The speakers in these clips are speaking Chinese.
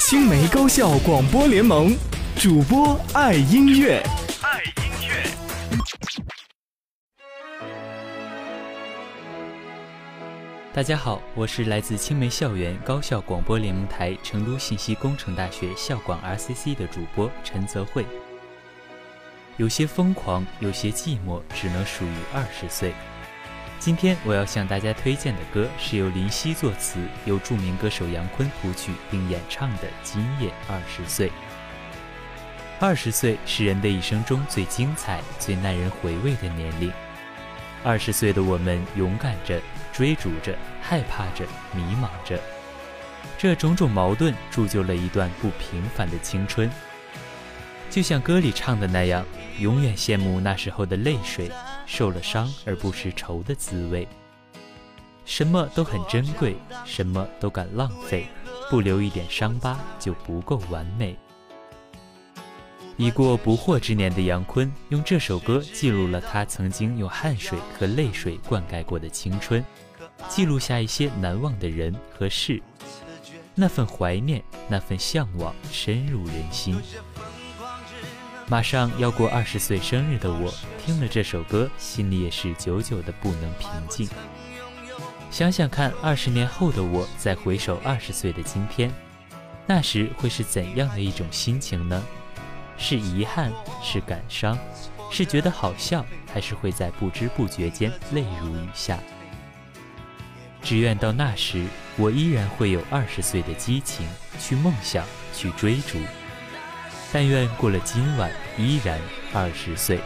青梅高校广播联盟主播爱音乐，爱音乐。大家好，我是来自青梅校园高校广播联盟台成都信息工程大学校广 RCC 的主播陈泽慧。有些疯狂，有些寂寞，只能属于二十岁。今天我要向大家推荐的歌是由林夕作词，由著名歌手杨坤谱曲并演唱的《今夜二十岁》。二十岁是人的一生中最精彩、最耐人回味的年龄。二十岁的我们，勇敢着，追逐着，害怕着，迷茫着，这种种矛盾铸就了一段不平凡的青春。就像歌里唱的那样，永远羡慕那时候的泪水。受了伤而不失愁的滋味，什么都很珍贵，什么都敢浪费，不留一点伤疤就不够完美。已过不惑之年的杨坤，用这首歌记录了他曾经用汗水和泪水灌溉过的青春，记录下一些难忘的人和事，那份怀念，那份向往，深入人心。马上要过二十岁生日的我，听了这首歌，心里也是久久的不能平静。想想看，二十年后的我，再回首二十岁的今天，那时会是怎样的一种心情呢？是遗憾，是感伤，是觉得好笑，还是会在不知不觉间泪如雨下？只愿到那时，我依然会有二十岁的激情，去梦想，去追逐。但愿过了今晚，依然二十岁。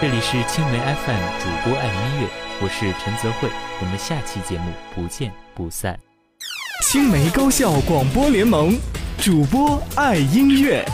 这里是青梅 FM 主播爱音乐，我是陈泽慧，我们下期节目不见不散。青梅高校广播联盟，主播爱音乐。